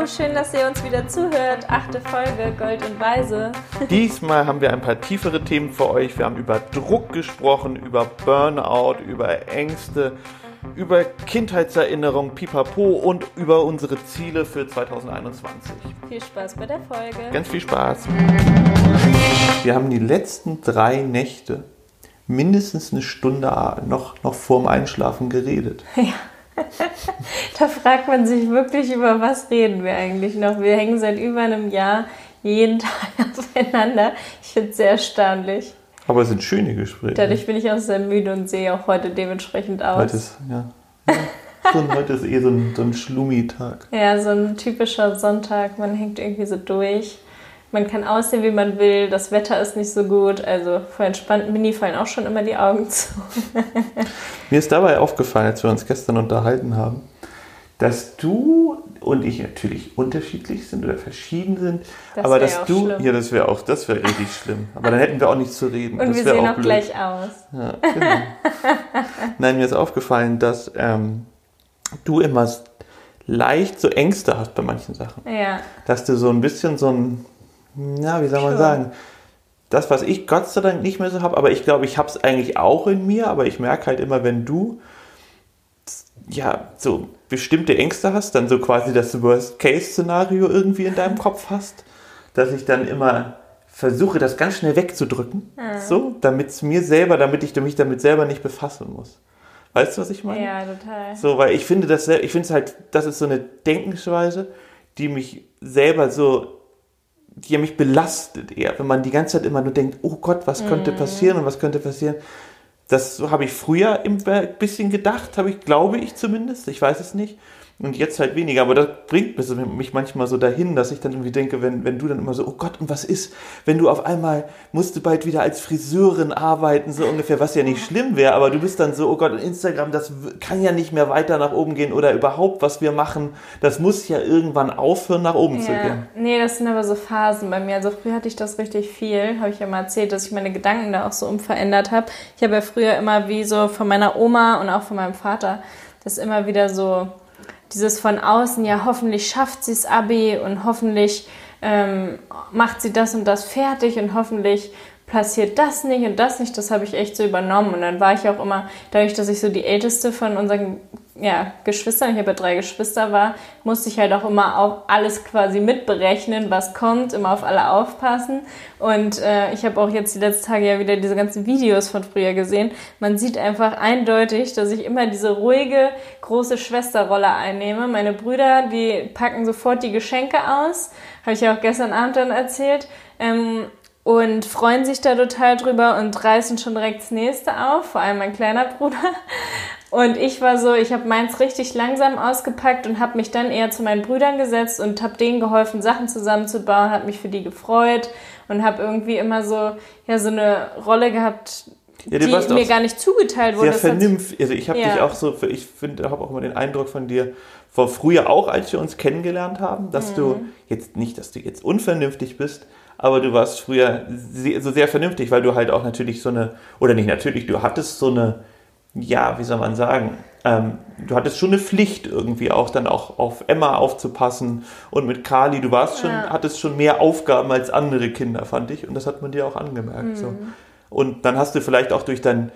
Hallo, schön, dass ihr uns wieder zuhört. Achte Folge Gold und Weise. Diesmal haben wir ein paar tiefere Themen für euch. Wir haben über Druck gesprochen, über Burnout, über Ängste, über Kindheitserinnerungen, Pipapo und über unsere Ziele für 2021. Viel Spaß bei der Folge. Ganz viel Spaß. Wir haben die letzten drei Nächte mindestens eine Stunde noch, noch vorm Einschlafen geredet. Ja. da fragt man sich wirklich, über was reden wir eigentlich noch. Wir hängen seit über einem Jahr jeden Tag aufeinander. Ich finde es sehr erstaunlich. Aber es sind schöne Gespräche. Dadurch bin ich auch sehr müde und sehe auch heute dementsprechend aus. Heute ist, ja. ja. So, heute ist eh so ein, so ein Schlummi-Tag. Ja, so ein typischer Sonntag. Man hängt irgendwie so durch. Man kann aussehen, wie man will. Das Wetter ist nicht so gut. Also vor entspannten Mini fallen auch schon immer die Augen zu. Mir ist dabei aufgefallen, als wir uns gestern unterhalten haben, dass du und ich natürlich unterschiedlich sind oder verschieden sind. Das aber dass du, schlimm. ja, das wäre auch, das wäre richtig schlimm. Aber dann hätten wir auch nicht zu reden. Und das wir sehen auch, auch gleich aus. Ja, genau. Nein, mir ist aufgefallen, dass ähm, du immer leicht so Ängste hast bei manchen Sachen. Ja. Dass du so ein bisschen so ein na, wie soll man sagen? Das, was ich Gott sei Dank nicht mehr so habe, aber ich glaube, ich habe es eigentlich auch in mir, aber ich merke halt immer, wenn du ja so bestimmte Ängste hast, dann so quasi das Worst-Case-Szenario irgendwie in deinem Kopf hast, dass ich dann immer versuche, das ganz schnell wegzudrücken, mhm. so, damit es mir selber, damit ich mich damit selber nicht befassen muss. Weißt du, was ich meine? Ja, total. So, weil ich finde das, ich finde es halt, das ist so eine Denkensweise, die mich selber so die mich belastet eher, wenn man die ganze Zeit immer nur denkt, oh Gott, was könnte mhm. passieren und was könnte passieren. Das habe ich früher ein bisschen gedacht, habe ich, glaube ich zumindest, ich weiß es nicht. Und jetzt halt weniger. Aber das bringt mich manchmal so dahin, dass ich dann irgendwie denke, wenn, wenn du dann immer so, oh Gott, und was ist, wenn du auf einmal musst du bald wieder als Friseurin arbeiten, so ungefähr, was ja nicht schlimm wäre, aber du bist dann so, oh Gott, Instagram, das kann ja nicht mehr weiter nach oben gehen oder überhaupt, was wir machen, das muss ja irgendwann aufhören, nach oben ja. zu gehen. Nee, das sind aber so Phasen bei mir. Also früher hatte ich das richtig viel, habe ich ja mal erzählt, dass ich meine Gedanken da auch so umverändert habe. Ich habe ja früher immer wie so von meiner Oma und auch von meinem Vater das immer wieder so dieses von außen, ja, hoffentlich schafft sie es Abi und hoffentlich ähm, macht sie das und das fertig und hoffentlich passiert das nicht und das nicht, das habe ich echt so übernommen. Und dann war ich auch immer, dadurch, dass ich so die älteste von unseren ja, Geschwistern, ich habe ja drei Geschwister war, musste ich halt auch immer auch alles quasi mitberechnen, was kommt, immer auf alle aufpassen. Und äh, ich habe auch jetzt die letzten Tage ja wieder diese ganzen Videos von früher gesehen. Man sieht einfach eindeutig, dass ich immer diese ruhige, große Schwesterrolle einnehme. Meine Brüder, die packen sofort die Geschenke aus, habe ich ja auch gestern Abend dann erzählt. Ähm, und freuen sich da total drüber und reißen schon direkt das nächste auf, vor allem mein kleiner Bruder. Und ich war so, ich habe meins richtig langsam ausgepackt und habe mich dann eher zu meinen Brüdern gesetzt und habe denen geholfen, Sachen zusammenzubauen, habe mich für die gefreut und habe irgendwie immer so ja so eine Rolle gehabt, ja, die mir gar nicht zugeteilt wurde. Sehr vernünftig. Also ich habe ja. dich auch so, ich finde, habe auch immer den Eindruck von dir, vor früher auch, als wir uns kennengelernt haben, dass mhm. du jetzt nicht, dass du jetzt unvernünftig bist, aber du warst früher so sehr vernünftig, weil du halt auch natürlich so eine, oder nicht natürlich, du hattest so eine ja, wie soll man sagen, ähm, du hattest schon eine Pflicht irgendwie auch dann auch auf Emma aufzupassen und mit Kali, du warst schon, ja. hattest schon mehr Aufgaben als andere Kinder, fand ich und das hat man dir auch angemerkt. Mhm. So. Und dann hast du vielleicht auch durch dein,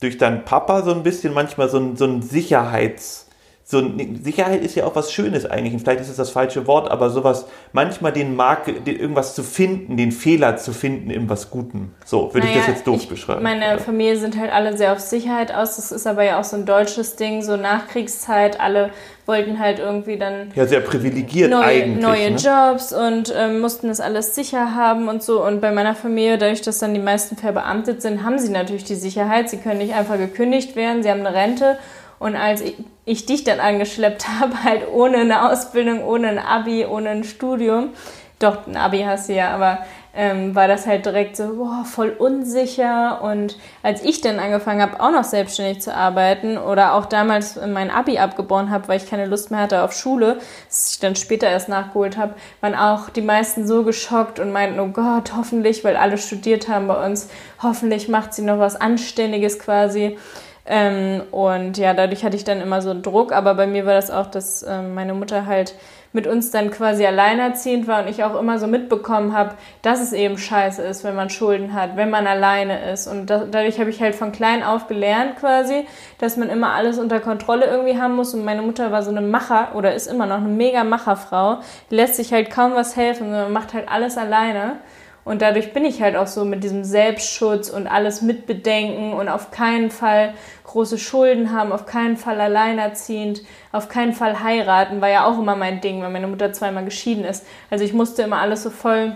durch deinen Papa so ein bisschen manchmal so ein, so ein Sicherheits- so Sicherheit ist ja auch was Schönes eigentlich. Und vielleicht ist es das falsche Wort, aber sowas, manchmal den Mark, den, irgendwas zu finden, den Fehler zu finden in was Guten. So würde naja, ich das jetzt doof ich, beschreiben. Meine Familie sind halt alle sehr auf Sicherheit aus. Das ist aber ja auch so ein deutsches Ding, so Nachkriegszeit. Alle wollten halt irgendwie dann. Ja, sehr privilegiert neue, eigentlich. Neue ne? Jobs und ähm, mussten das alles sicher haben und so. Und bei meiner Familie, dadurch, dass dann die meisten verbeamtet sind, haben sie natürlich die Sicherheit. Sie können nicht einfach gekündigt werden. Sie haben eine Rente. Und als ich, ich dich dann angeschleppt habe, halt ohne eine Ausbildung, ohne ein Abi, ohne ein Studium, doch ein Abi hast du ja, aber ähm, war das halt direkt so boah, voll unsicher. Und als ich dann angefangen habe, auch noch selbstständig zu arbeiten oder auch damals mein Abi abgebrochen habe, weil ich keine Lust mehr hatte auf Schule, das ich dann später erst nachgeholt habe, waren auch die meisten so geschockt und meinten, oh Gott, hoffentlich, weil alle studiert haben bei uns, hoffentlich macht sie noch was Anständiges quasi Ähm, und ja, dadurch hatte ich dann immer so einen Druck. Aber bei mir war das auch, dass ähm, meine Mutter halt mit uns dann quasi alleinerziehend war und ich auch immer so mitbekommen habe, dass es eben scheiße ist, wenn man Schulden hat, wenn man alleine ist. Und da, dadurch habe ich halt von klein auf gelernt quasi, dass man immer alles unter Kontrolle irgendwie haben muss. Und meine Mutter war so eine Macher oder ist immer noch eine mega Macherfrau. Die lässt sich halt kaum was helfen, sondern macht halt alles alleine. Und dadurch bin ich halt auch so mit diesem Selbstschutz und alles mitbedenken und auf keinen Fall große Schulden haben, auf keinen Fall alleinerziehend, auf keinen Fall heiraten, war ja auch immer mein Ding, weil meine Mutter zweimal geschieden ist. Also ich musste immer alles so voll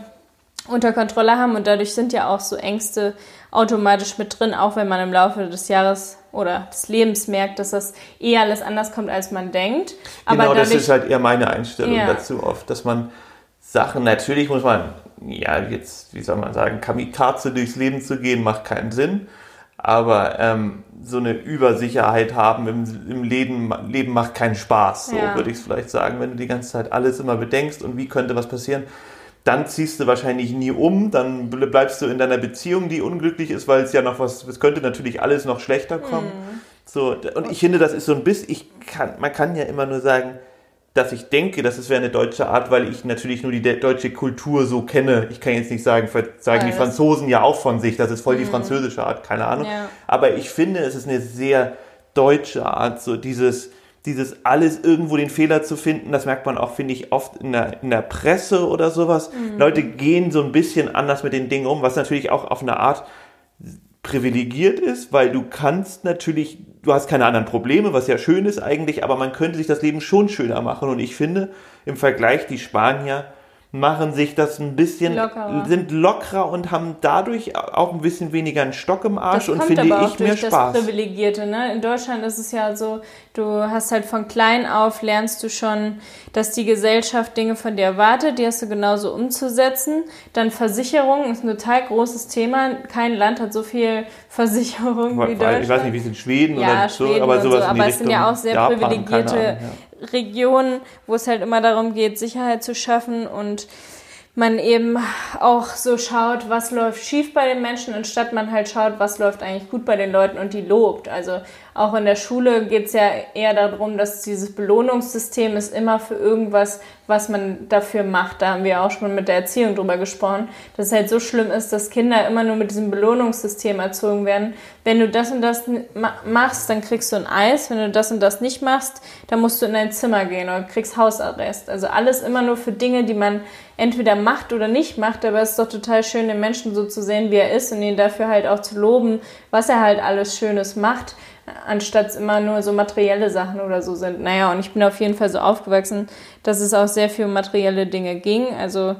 unter Kontrolle haben und dadurch sind ja auch so Ängste automatisch mit drin, auch wenn man im Laufe des Jahres oder des Lebens merkt, dass das eher alles anders kommt, als man denkt. Aber genau, dadurch, das ist halt eher meine Einstellung ja. dazu oft, dass man Sachen, natürlich muss man, ja, jetzt, wie soll man sagen, Kamikaze durchs Leben zu gehen, macht keinen Sinn. Aber ähm, so eine Übersicherheit haben im, im Leben, Leben macht keinen Spaß, so ja. würde ich es vielleicht sagen. Wenn du die ganze Zeit alles immer bedenkst und wie könnte was passieren, dann ziehst du wahrscheinlich nie um, dann bleibst du in deiner Beziehung, die unglücklich ist, weil es ja noch was, es könnte natürlich alles noch schlechter kommen. Mhm. So, und ich finde, das ist so ein bisschen, ich kann, man kann ja immer nur sagen, dass ich denke, dass es wäre eine deutsche Art, weil ich natürlich nur die deutsche Kultur so kenne. Ich kann jetzt nicht sagen, sagen die Franzosen ja auch von sich, das ist voll die mhm. französische Art, keine Ahnung. Ja. Aber ich finde, es ist eine sehr deutsche Art, so dieses, dieses alles irgendwo den Fehler zu finden, das merkt man auch, finde ich, oft in der, in der Presse oder sowas. Mhm. Leute gehen so ein bisschen anders mit den Dingen um, was natürlich auch auf eine Art privilegiert ist, weil du kannst natürlich, du hast keine anderen Probleme, was ja schön ist eigentlich, aber man könnte sich das Leben schon schöner machen. Und ich finde, im Vergleich die Spanier machen sich das ein bisschen, lockerer. sind lockerer und haben dadurch auch ein bisschen weniger einen Stock im Arsch und finde aber ich mehr Spaß. Das Privilegierte, ne? In Deutschland ist es ja so, du hast halt von klein auf lernst du schon, dass die Gesellschaft Dinge von dir erwartet, die hast du genauso umzusetzen. Dann Versicherung ist ein total großes Thema. Kein Land hat so viel Versicherung wie Deutschland. Ich weiß nicht, wie es in Schweden ja, oder Schweden so, aber sowas so, aber es sind ja auch sehr Japan, privilegierte Ahnung, ja. Region, wo es halt immer darum geht, Sicherheit zu schaffen und man eben auch so schaut, was läuft schief bei den Menschen, anstatt man halt schaut, was läuft eigentlich gut bei den Leuten und die lobt. Also auch in der Schule geht es ja eher darum, dass dieses Belohnungssystem ist immer für irgendwas, was man dafür macht. Da haben wir auch schon mit der Erziehung drüber gesprochen, dass es halt so schlimm ist, dass Kinder immer nur mit diesem Belohnungssystem erzogen werden. Wenn du das und das machst, dann kriegst du ein Eis. Wenn du das und das nicht machst, dann musst du in dein Zimmer gehen oder kriegst Hausarrest. Also alles immer nur für Dinge, die man entweder macht oder nicht macht, aber es ist doch total schön, den Menschen so zu sehen, wie er ist und ihn dafür halt auch zu loben, was er halt alles Schönes macht, anstatt es immer nur so materielle Sachen oder so sind. Naja, und ich bin auf jeden Fall so aufgewachsen, dass es auch sehr viel um materielle Dinge ging. Also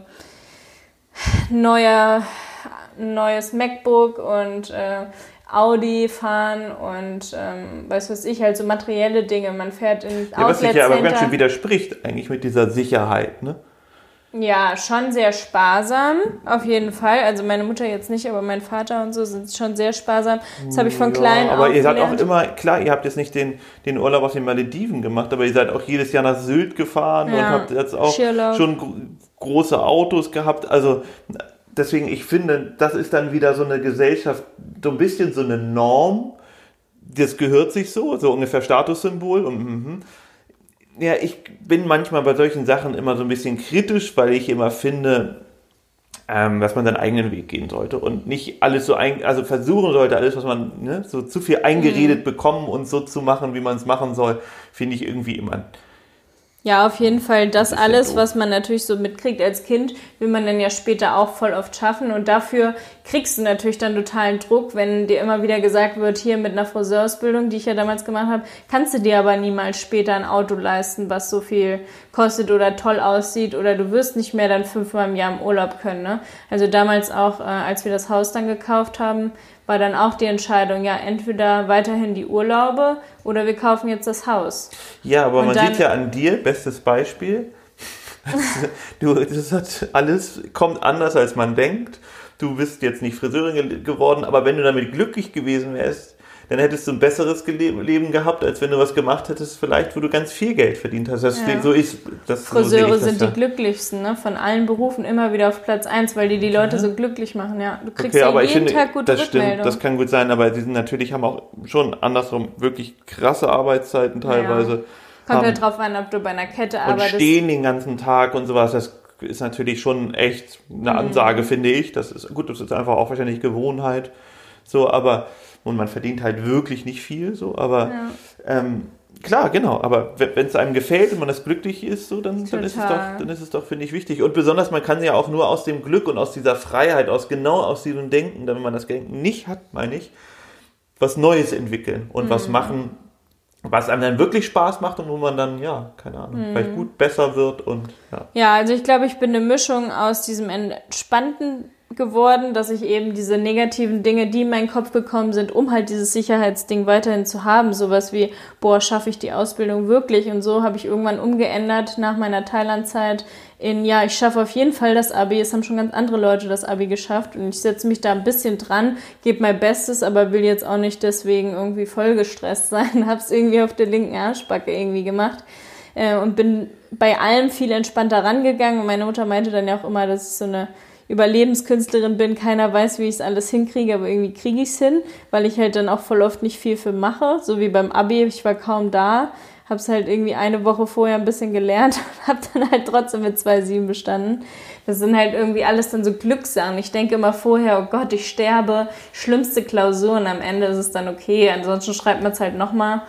neuer, neues MacBook und äh, Audi fahren und ähm, weiß was ich, halt so materielle Dinge. Man fährt in ja, Was sich ja aber ganz schön widerspricht eigentlich mit dieser Sicherheit, ne? Ja, schon sehr sparsam, auf jeden Fall. Also meine Mutter jetzt nicht, aber mein Vater und so sind schon sehr sparsam. Das habe ich von ja, klein Aber ihr seid auch immer, klar, ihr habt jetzt nicht den, den Urlaub auf den Malediven gemacht, aber ihr seid auch jedes Jahr nach Sylt gefahren ja, und habt jetzt auch Schirlauf. schon große Autos gehabt. Also deswegen, ich finde, das ist dann wieder so eine Gesellschaft, so ein bisschen so eine Norm. Das gehört sich so, so ungefähr Statussymbol und mhm ja, ich bin manchmal bei solchen Sachen immer so ein bisschen kritisch, weil ich immer finde, ähm, dass man seinen eigenen Weg gehen sollte und nicht alles so ein, also versuchen sollte, alles, was man ne, so zu viel eingeredet mhm. bekommen und so zu machen, wie man es machen soll, finde ich irgendwie immer ja, auf jeden Fall das alles, was man natürlich so mitkriegt als Kind, will man dann ja später auch voll oft schaffen. Und dafür kriegst du natürlich dann totalen Druck, wenn dir immer wieder gesagt wird, hier mit einer Friseursbildung, die ich ja damals gemacht habe, kannst du dir aber niemals später ein Auto leisten, was so viel kostet oder toll aussieht oder du wirst nicht mehr dann fünfmal im Jahr im Urlaub können. Ne? Also damals auch, äh, als wir das Haus dann gekauft haben, war dann auch die Entscheidung, ja, entweder weiterhin die Urlaube oder wir kaufen jetzt das Haus. Ja, aber Und man sieht ja an dir, bestes Beispiel, du, das hat alles kommt anders, als man denkt. Du bist jetzt nicht Friseurin geworden, aber wenn du damit glücklich gewesen wärst, dann hättest du ein besseres Leben gehabt, als wenn du was gemacht hättest, vielleicht, wo du ganz viel Geld verdient hast. Das ja. so ist, das, Friseure so sind die glücklichsten, ne? von allen Berufen immer wieder auf Platz 1, weil die die Leute ja. so glücklich machen. Ja, du kriegst okay, ja jeden finde, Tag gute das Stimmt, das kann gut sein, aber die sind natürlich haben auch schon andersrum wirklich krasse Arbeitszeiten teilweise. Ja. Kommt ja drauf an, ob du bei einer Kette arbeitest. Und stehen den ganzen Tag und sowas. Das ist natürlich schon echt eine mhm. Ansage, mhm. finde ich. Das ist gut, das ist einfach auch wahrscheinlich Gewohnheit. So, aber und man verdient halt wirklich nicht viel, so, aber ja. ähm, klar, genau, aber wenn es einem gefällt und man das glücklich ist, so, dann, dann ist es doch, dann ist es doch, finde ich, wichtig. Und besonders, man kann ja auch nur aus dem Glück und aus dieser Freiheit, aus genau aus diesem Denken, wenn man das Denken nicht hat, meine ich, was Neues entwickeln und mhm. was machen, was einem dann wirklich Spaß macht und wo man dann, ja, keine Ahnung, hm. vielleicht gut besser wird und ja. Ja, also ich glaube, ich bin eine Mischung aus diesem entspannten geworden, dass ich eben diese negativen Dinge, die in meinen Kopf gekommen sind, um halt dieses Sicherheitsding weiterhin zu haben, sowas wie, boah, schaffe ich die Ausbildung wirklich? Und so habe ich irgendwann umgeändert nach meiner Thailandzeit in, ja, ich schaffe auf jeden Fall das Abi. Es haben schon ganz andere Leute das Abi geschafft und ich setze mich da ein bisschen dran, gebe mein Bestes, aber will jetzt auch nicht deswegen irgendwie voll gestresst sein. habe es irgendwie auf der linken Arschbacke irgendwie gemacht äh, und bin bei allem viel entspannter rangegangen. Und meine Mutter meinte dann ja auch immer, dass ich so eine Überlebenskünstlerin bin, keiner weiß, wie ich es alles hinkriege, aber irgendwie kriege ich es hin, weil ich halt dann auch voll oft nicht viel für mache, so wie beim Abi, ich war kaum da, habe es halt irgendwie eine Woche vorher ein bisschen gelernt und habe dann halt trotzdem mit 2,7 bestanden. Das sind halt irgendwie alles dann so Glückssachen. Ich denke immer vorher, oh Gott, ich sterbe, schlimmste Klausur und am Ende ist es dann okay, ansonsten schreibt man es halt nochmal.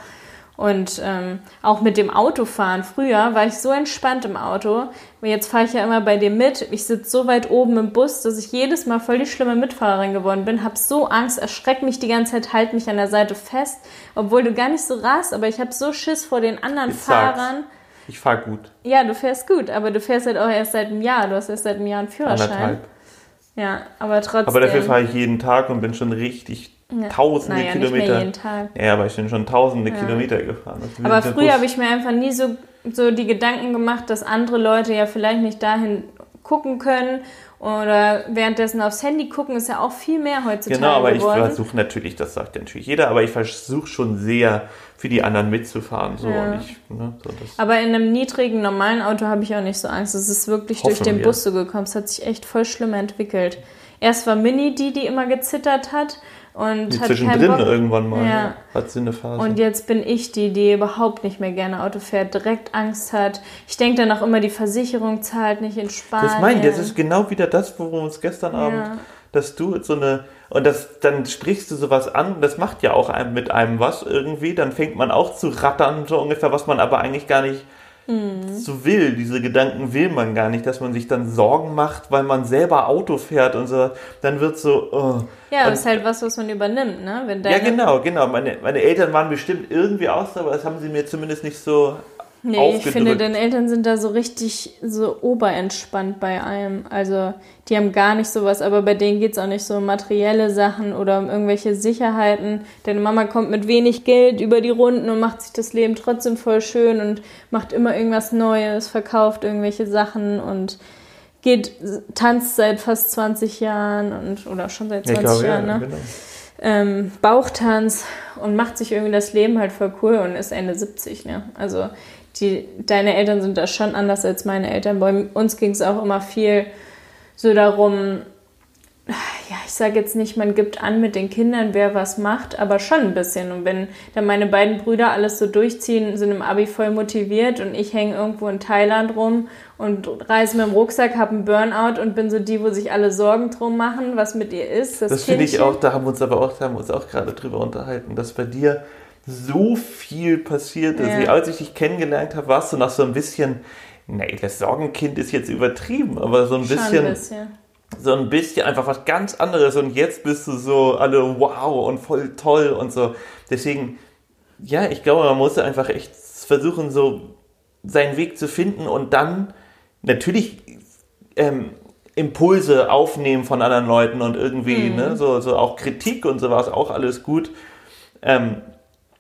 Und ähm, auch mit dem Autofahren. Früher war ich so entspannt im Auto. Jetzt fahre ich ja immer bei dir mit. Ich sitze so weit oben im Bus, dass ich jedes Mal voll die schlimme Mitfahrerin geworden bin. Hab so Angst, erschreckt mich die ganze Zeit, halt mich an der Seite fest, obwohl du gar nicht so rast. Aber ich habe so Schiss vor den anderen ich Fahrern. Sag's. Ich fahre gut. Ja, du fährst gut, aber du fährst halt auch erst seit einem Jahr. Du hast erst seit einem Jahr einen Führerschein. Anderthalb. Ja, aber trotzdem. Aber dafür fahre ich jeden Tag und bin schon richtig ja. tausende naja, Kilometer. Nicht mehr jeden Tag. Ja, aber ich bin schon tausende ja. Kilometer gefahren. Aber früher habe ich mir einfach nie so, so die Gedanken gemacht, dass andere Leute ja vielleicht nicht dahin gucken können oder währenddessen aufs Handy gucken, ist ja auch viel mehr heutzutage. Genau, aber geworden. ich versuche natürlich, das sagt ja natürlich jeder, aber ich versuche schon sehr für die anderen mitzufahren. So. Ja. Ich, ne, so aber in einem niedrigen, normalen Auto habe ich auch nicht so Angst. Es ist wirklich Hoffen durch den wir. Bus so gekommen. Es hat sich echt voll schlimm entwickelt. Erst war Mini die, die immer gezittert hat und die zwischendrin irgendwann mal ja. hat sie eine Phase. Und jetzt bin ich die, die überhaupt nicht mehr gerne Auto fährt, direkt Angst hat. Ich denke dann auch immer, die Versicherung zahlt nicht in Spanien. Das meine ich, das ist genau wieder das, worum uns gestern ja. Abend, dass du so eine, und das, dann sprichst du sowas an, das macht ja auch einem, mit einem was irgendwie, dann fängt man auch zu rattern, so ungefähr, was man aber eigentlich gar nicht mhm. so will. Diese Gedanken will man gar nicht, dass man sich dann Sorgen macht, weil man selber Auto fährt und so. Dann wird so. Oh. Ja, das ist halt was, was man übernimmt, ne? Wenn ja, genau, genau. Meine, meine Eltern waren bestimmt irgendwie auch so, aber das haben sie mir zumindest nicht so Nee, ich finde, deine Eltern sind da so richtig so oberentspannt bei allem. Also, die haben gar nicht sowas, aber bei denen geht es auch nicht so um materielle Sachen oder um irgendwelche Sicherheiten. Deine Mama kommt mit wenig Geld über die Runden und macht sich das Leben trotzdem voll schön und macht immer irgendwas Neues, verkauft irgendwelche Sachen und geht, tanzt seit fast 20 Jahren und oder schon seit 20 glaube, Jahren, ja, ne? Genau. Ähm, Bauchtanz und macht sich irgendwie das Leben halt voll cool und ist Ende 70, ne? Also die, deine Eltern sind da schon anders als meine Eltern. Bei uns ging es auch immer viel so darum, ja, ich sage jetzt nicht, man gibt an mit den Kindern, wer was macht, aber schon ein bisschen. Und wenn dann meine beiden Brüder alles so durchziehen, sind im Abi voll motiviert und ich hänge irgendwo in Thailand rum und reise mit dem Rucksack, habe einen Burnout und bin so die, wo sich alle Sorgen drum machen, was mit ihr ist. Das, das finde ich auch, da haben wir uns aber auch, da haben wir uns auch gerade drüber unterhalten, dass bei dir so viel passiert ist. Ja. Als ich dich kennengelernt habe, warst du noch so ein bisschen, nee, das Sorgenkind ist jetzt übertrieben, aber so ein bisschen, ein bisschen, so ein bisschen einfach was ganz anderes. Und jetzt bist du so alle wow und voll toll und so. Deswegen, ja, ich glaube, man muss einfach echt versuchen, so seinen Weg zu finden und dann natürlich ähm, Impulse aufnehmen von anderen Leuten und irgendwie, mhm. ne, so, so auch Kritik und sowas, auch alles gut. Ähm,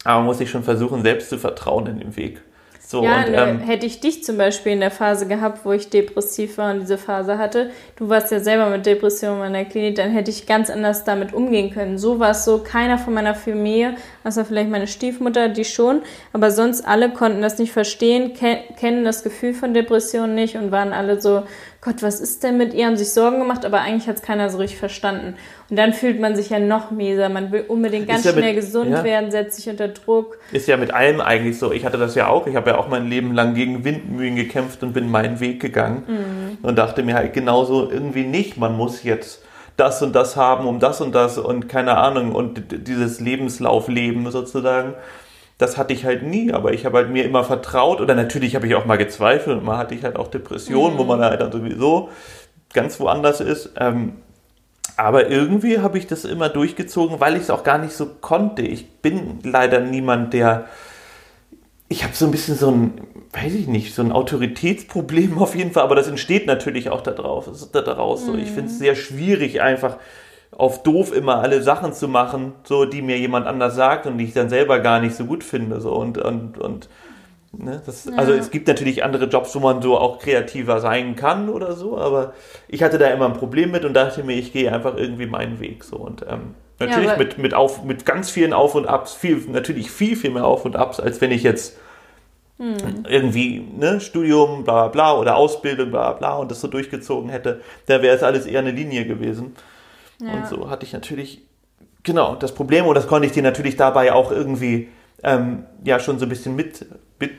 aber man muss sich schon versuchen, selbst zu vertrauen in dem Weg. So, ja, und, ne, ähm, hätte ich dich zum Beispiel in der Phase gehabt, wo ich depressiv war und diese Phase hatte, du warst ja selber mit Depressionen in der Klinik, dann hätte ich ganz anders damit umgehen können. So war es so, keiner von meiner Familie, außer vielleicht meine Stiefmutter, die schon, aber sonst alle konnten das nicht verstehen, ke kennen das Gefühl von Depressionen nicht und waren alle so, Gott, was ist denn mit ihr? Haben sich Sorgen gemacht, aber eigentlich hat es keiner so richtig verstanden. Und dann fühlt man sich ja noch mieser. Man will unbedingt ganz ja mit- schnell gesund ja. werden, setzt sich unter Druck. Ist ja mit allem eigentlich so. Ich hatte das ja auch. Ich habe ja auch mein Leben lang gegen Windmühlen gekämpft und bin meinen Weg gegangen und dachte mir halt genauso irgendwie nicht, man muss jetzt das und das haben, um das und das und keine Ahnung und dieses Lebenslaufleben sozusagen. Das hatte ich halt nie, aber ich habe halt mir immer vertraut oder natürlich habe ich auch mal gezweifelt und mal hatte ich halt auch Depressionen, wo man halt dann sowieso ganz woanders ist. Ähm, aber irgendwie habe ich das immer durchgezogen, weil ich es auch gar nicht so konnte. Ich bin leider niemand, der. Ich habe so ein bisschen so ein, weiß ich nicht, so ein Autoritätsproblem auf jeden Fall, aber das entsteht natürlich auch da drauf, es ist da daraus so. Ich finde es sehr schwierig, einfach auf doof immer alle Sachen zu machen, so die mir jemand anders sagt und die ich dann selber gar nicht so gut finde. So und, und, und ne, das, also es gibt natürlich andere Jobs, wo man so auch kreativer sein kann oder so, aber ich hatte da immer ein Problem mit und dachte mir, ich gehe einfach irgendwie meinen Weg so und ähm, natürlich aber- mit, mit, auf, mit ganz vielen Auf und Abs, viel, natürlich viel, viel mehr Auf und Abs, als wenn ich jetzt irgendwie ne, Studium, bla bla bla oder Ausbildung, bla bla und das so durchgezogen hätte, da wäre es alles eher eine Linie gewesen. Ja. Und so hatte ich natürlich, genau, das Problem und das konnte ich dir natürlich dabei auch irgendwie ähm, ja schon so ein bisschen mit, mit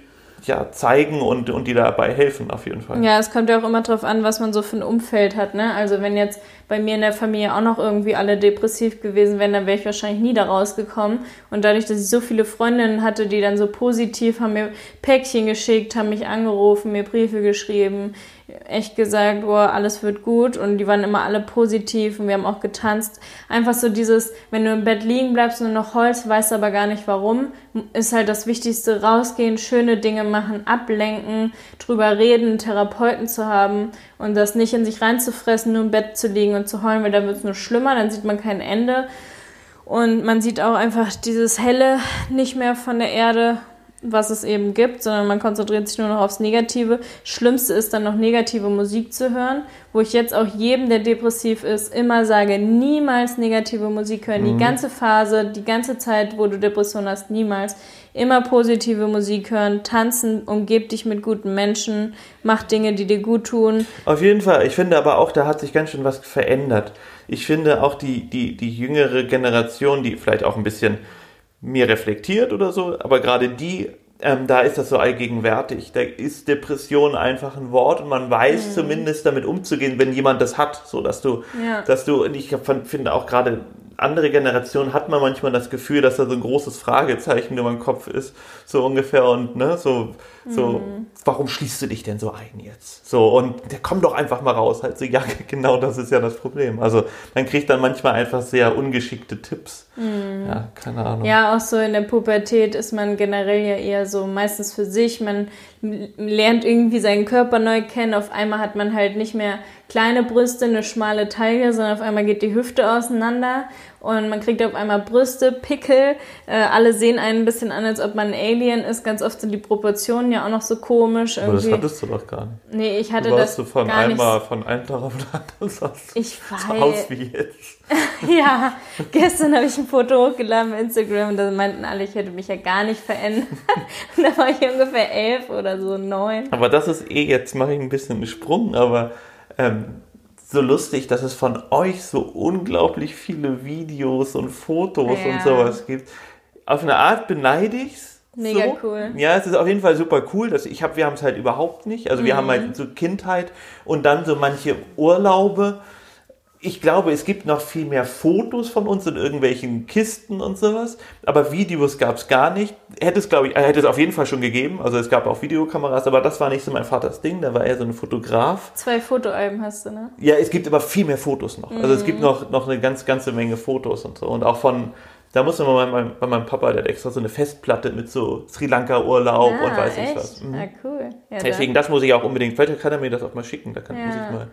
ja, zeigen und, und dir dabei helfen auf jeden Fall. Ja, es kommt ja auch immer drauf an, was man so für ein Umfeld hat, ne? Also wenn jetzt bei mir in der Familie auch noch irgendwie alle depressiv gewesen wären, dann wäre ich wahrscheinlich nie da rausgekommen. Und dadurch, dass ich so viele Freundinnen hatte, die dann so positiv haben mir Päckchen geschickt, haben mich angerufen, mir Briefe geschrieben, echt gesagt, boah, alles wird gut und die waren immer alle positiv und wir haben auch getanzt. Einfach so dieses, wenn du im Bett liegen bleibst und noch Holz, weißt aber gar nicht warum, ist halt das Wichtigste, rausgehen, schöne Dinge machen, ablenken, drüber reden, Therapeuten zu haben und das nicht in sich reinzufressen, nur im Bett zu liegen und zu heulen, weil dann wird es nur schlimmer, dann sieht man kein Ende. Und man sieht auch einfach dieses Helle nicht mehr von der Erde, was es eben gibt, sondern man konzentriert sich nur noch aufs Negative. Schlimmste ist dann noch negative Musik zu hören, wo ich jetzt auch jedem, der depressiv ist, immer sage, niemals negative Musik hören. Die ganze Phase, die ganze Zeit, wo du Depression hast, niemals. Immer positive Musik hören, tanzen, umgeb dich mit guten Menschen, mach Dinge, die dir gut tun. Auf jeden Fall. Ich finde aber auch, da hat sich ganz schön was verändert. Ich finde auch die, die, die jüngere Generation, die vielleicht auch ein bisschen mehr reflektiert oder so, aber gerade die, ähm, da ist das so allgegenwärtig. Da ist Depression einfach ein Wort und man weiß zumindest damit umzugehen, wenn jemand das hat, so dass du, Ja. dass du, und ich finde auch gerade andere Generationen hat man manchmal das Gefühl, dass da so ein großes Fragezeichen über dem Kopf ist, so ungefähr und ne, so, so, warum schließt du dich denn so ein jetzt? So, und der kommt doch einfach mal raus. Halt so, ja, genau das ist ja das Problem. Also man kriegt dann manchmal einfach sehr ungeschickte Tipps. Ja, keine Ahnung. Ja, auch so in der Pubertät ist man generell ja eher so meistens für sich. Man lernt irgendwie seinen Körper neu kennen. Auf einmal hat man halt nicht mehr kleine Brüste, eine schmale Taille, sondern auf einmal geht die Hüfte auseinander und man kriegt auf einmal Brüste, Pickel. Äh, alle sehen einen ein bisschen an, als ob man ein Alien ist. Ganz oft sind die Proportionen ja auch noch so komisch. Aber das Irgendwie. hattest du doch gar nicht. nee, ich hatte Du das warst du von gar nicht. einmal, von einem Tag auf den anderen sahst Ich so weiß. aus wie jetzt. Ja, gestern habe ich ein Foto hochgeladen bei Instagram und da meinten alle, ich hätte mich ja gar nicht verändert. Und da war ich ungefähr elf oder so neun. Aber das ist eh, jetzt mache ich ein bisschen einen Sprung, aber ähm, so lustig, dass es von euch so unglaublich viele Videos und Fotos Ja. und sowas gibt. Auf eine Art beneide ich's. Mega so. cool. Ja, es ist auf jeden Fall super cool. Dass ich hab, wir haben es halt überhaupt nicht. Also wir haben Mhm. halt so Kindheit und dann so manche Urlaube. Ich glaube, es gibt noch viel mehr Fotos von uns in irgendwelchen Kisten und sowas, aber Videos gab es gar nicht. Hätte es, glaube ich, äh, hätte es auf jeden Fall schon gegeben. Also es gab auch Videokameras, aber das war nicht so mein Vaters Ding. Da war er so ein Fotograf. Zwei Fotoalben hast du, ne? Ja, es gibt aber viel mehr Fotos noch. Also es gibt noch, noch eine ganz, ganze Menge Fotos und so. Und auch von, da muss man bei meinem, bei meinem Papa, der hat extra so eine Festplatte mit so Sri Lanka Urlaub und weiß nicht Ah, was. Mhm. Ah, cool. Ja, Deswegen, das muss ich auch unbedingt, vielleicht kann er mir das auch mal schicken, da kann, muss, Ja. ich mal,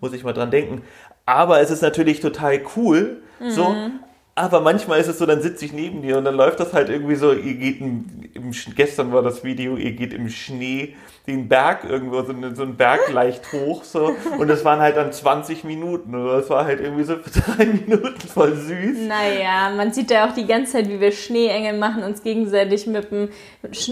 muss ich mal dran denken. Aber es ist natürlich total cool, so, Mhm. Aber manchmal ist es so, dann sitze ich neben dir und dann läuft das halt irgendwie so, ihr geht im, im gestern war das Video, ihr geht im Schnee den Berg irgendwo, so, so einen Berg leicht hoch, so. Und das waren halt dann 20 Minuten, oder? Das war halt irgendwie so drei Minuten voll süß. Naja, man sieht ja auch die ganze Zeit, wie wir Schneeengel machen, uns gegenseitig mit dem,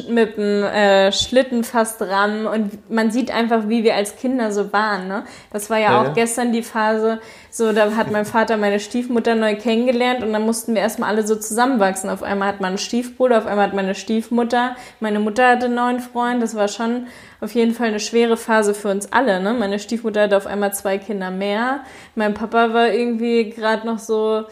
mit dem äh, Schlitten fast rammen und man sieht einfach, wie wir als Kinder so waren, ne? Das war ja, ja auch ja. gestern die Phase, so, da hat mein Vater meine Stiefmutter neu kennengelernt und dann mussten wir erstmal alle so zusammenwachsen. Auf einmal hat man einen Stiefbruder, auf einmal hat meine Stiefmutter, meine Mutter hatte einen neuen Freund, das war schon auf jeden Fall eine schwere Phase für uns alle. Ne? Meine Stiefmutter hatte auf einmal zwei Kinder mehr. Mein Papa war irgendwie gerade noch so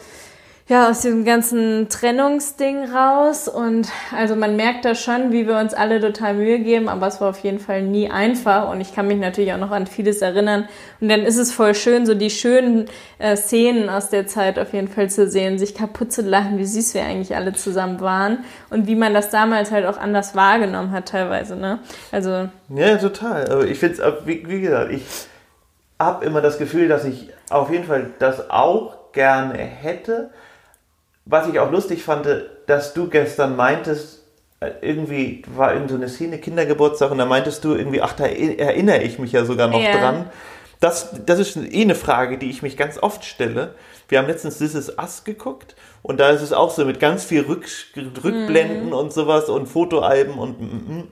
ja, aus diesem ganzen Trennungsding raus. Und also man merkt da schon, wie wir uns alle total Mühe geben, aber es war auf jeden Fall nie einfach. Und ich kann mich natürlich auch noch an vieles erinnern. Und dann ist es voll schön, so die schönen äh, Szenen aus der Zeit auf jeden Fall zu sehen, sich kaputt zu lachen, wie süß wir eigentlich alle zusammen waren und wie man das damals halt auch anders wahrgenommen hat teilweise. Ne? Also ja, total. Aber ich finde es, wie, wie gesagt, ich habe immer das Gefühl, dass ich auf jeden Fall das auch gerne hätte was ich auch lustig fand, dass du gestern meintest, äh, irgendwie war irgend so eine Szene, Kindergeburtstag, und da meintest du irgendwie, ach, da erinnere ich mich ja sogar noch yeah. dran. Das, das ist eh eine Frage, die ich mich ganz oft stelle. Wir haben letztens This Is Us geguckt und da ist es auch so mit ganz viel Rück, Rückblenden mm. und sowas und Fotoalben und mm, mm.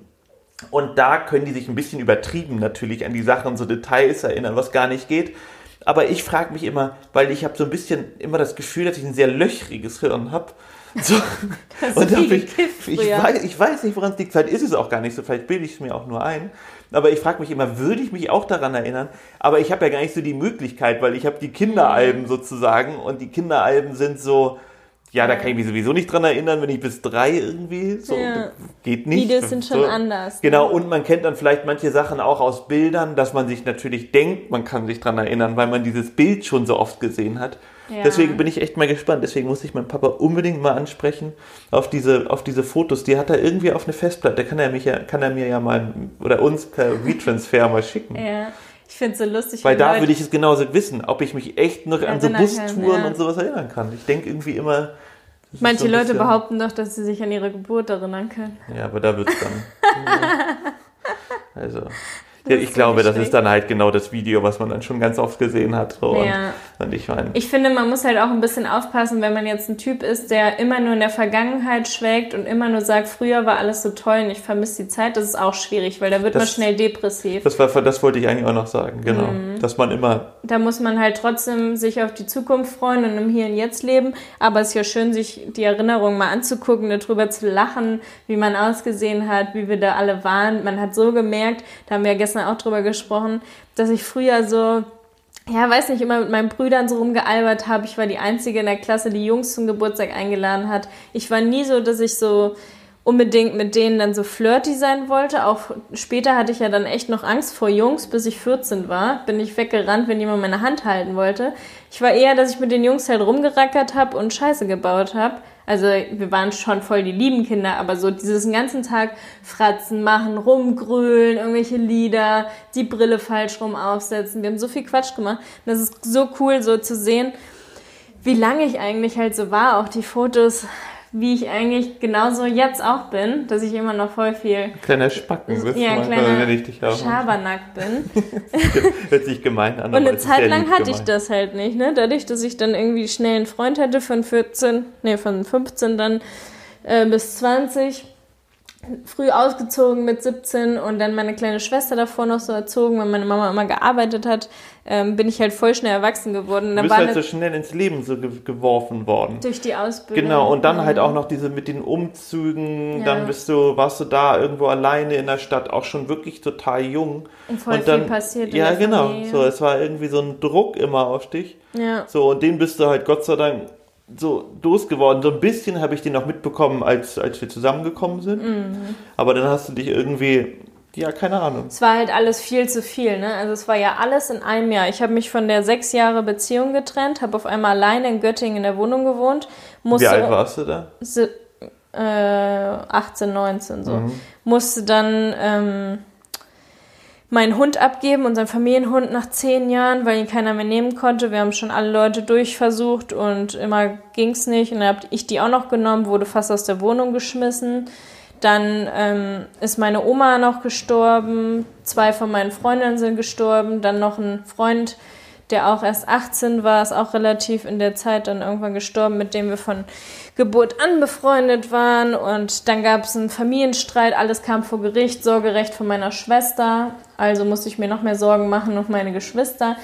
und da können die sich ein bisschen übertrieben natürlich an die Sachen, so Details erinnern, was gar nicht geht. Aber ich frage mich immer, weil ich habe so ein bisschen immer das Gefühl, dass ich ein sehr löchriges Hirn habe. So. und ich, ich, weiß, ich weiß nicht, woran es liegt. Vielleicht ist es auch gar nicht so, vielleicht bilde ich es mir auch nur ein. Aber ich frage mich immer, würde ich mich auch daran erinnern? Aber ich habe ja gar nicht so die Möglichkeit, weil ich habe die Kinderalben mhm. sozusagen und die Kinderalben sind so, ja, da kann ich mich sowieso nicht dran erinnern, wenn ich bis drei irgendwie so ja. geht nicht. Videos sind schon so. anders. Genau, ne? und man kennt dann vielleicht manche Sachen auch aus Bildern, dass man sich natürlich denkt, man kann sich dran erinnern, weil man dieses Bild schon so oft gesehen hat. Ja. Deswegen bin ich echt mal gespannt. Deswegen muss ich meinen Papa unbedingt mal ansprechen auf diese, auf diese Fotos. Die hat er irgendwie auf eine Festplatte. Kann er, mich ja, kann er mir ja mal oder uns per WeTransfer mal schicken. Ja. Ich finde es so lustig. Weil da Leute würde ich es genauso wissen, ob ich mich echt noch an so Bustouren ja. und sowas erinnern kann. Ich denke irgendwie immer. Manche so Leute behaupten doch, dass sie sich an ihre Geburt erinnern können. Ja, aber da wird es dann. also. Ja, ich glaube, das ist dann halt genau das Video, was man dann schon ganz oft gesehen hat. So. Ja. Und, ich meine. Ich finde, man muss halt auch ein bisschen aufpassen, wenn man jetzt ein Typ ist, der immer nur in der Vergangenheit schwelgt und immer nur sagt, früher war alles so toll und ich vermisse die Zeit, das ist auch schwierig, weil da wird das, man schnell depressiv. Das, war, das wollte ich eigentlich auch noch sagen, genau. Mhm. Dass man immer. Da muss man halt trotzdem sich auf die Zukunft freuen und im Hier und Jetzt leben. Aber es ist ja schön, sich die Erinnerungen mal anzugucken, darüber zu lachen, wie man ausgesehen hat, wie wir da alle waren. Man hat so gemerkt, da haben wir ja gestern gestern auch drüber gesprochen, dass ich früher so, ja, weiß nicht, immer mit meinen Brüdern so rumgealbert habe. Ich war die Einzige in der Klasse, die Jungs zum Geburtstag eingeladen hat. Ich war nie so, dass ich so unbedingt mit denen dann so flirty sein wollte. Auch später hatte ich ja dann echt noch Angst vor Jungs, bis ich 14 war. Bin ich weggerannt, wenn jemand meine Hand halten wollte. Ich war eher, dass ich mit den Jungs halt rumgerackert habe und Scheiße gebaut habe. Also wir waren schon voll die lieben Kinder, aber so dieses ganzen Tag Fratzen machen, rumgrölen, irgendwelche Lieder, die Brille falsch rum aufsetzen. Wir haben so viel Quatsch gemacht. Das ist so cool, so zu sehen, wie lange ich eigentlich halt so war. Auch die Fotos, wie ich eigentlich genauso jetzt auch bin, dass ich immer noch voll viel... Kleiner Spacken bist ja, manchmal, kleiner wenn ich dich auch Schabernack bin. Hört sich gemein an. Und eine Zeit lang hatte ich das halt nicht, ne? Dadurch, dass ich dann irgendwie schnell einen Freund hatte von 14, nee, von 15 dann äh, bis 20 früh ausgezogen mit 17 und dann meine kleine Schwester davor noch so erzogen, weil meine Mama immer gearbeitet hat, ähm, bin ich halt voll schnell erwachsen geworden. Du bist halt so schnell ins Leben so ge geworfen worden. Durch die Ausbildung. Genau, und dann halt auch noch diese mit den Umzügen, ja. dann bist du, warst du da irgendwo alleine in der Stadt, auch schon wirklich total jung. Und voll und dann, viel passiert. Ja, genau. Familie. So, es war irgendwie so ein Druck immer auf dich. Ja. So, und den bist du halt Gott sei Dank so losgeworden. So ein bisschen habe ich den auch mitbekommen, als, als wir zusammengekommen sind. Mhm. Aber dann hast du dich irgendwie, ja, keine Ahnung. Es war halt alles viel zu viel, ne? Also es war ja alles in einem Jahr. Ich habe mich von der sechs Jahre Beziehung getrennt, habe auf einmal alleine in Göttingen in der Wohnung gewohnt. Musste, Wie alt warst du da? Äh, 18, 19 so. Mhm. Musste dann... Ähm, meinen Hund abgeben, unseren Familienhund nach zehn Jahren, weil ihn keiner mehr nehmen konnte. Wir haben schon alle Leute durchversucht und immer ging es nicht. Und dann habe ich die auch noch genommen, wurde fast aus der Wohnung geschmissen. Dann ähm, ist meine Oma noch gestorben, zwei von meinen Freundinnen sind gestorben, dann noch ein Freund, der auch erst 18 war, ist auch relativ in der Zeit dann irgendwann gestorben, mit dem wir von Geburt an befreundet waren. Und dann gab es einen Familienstreit, alles kam vor Gericht, Sorgerecht von meiner Schwester. Also musste ich mir noch mehr Sorgen machen um meine Geschwister.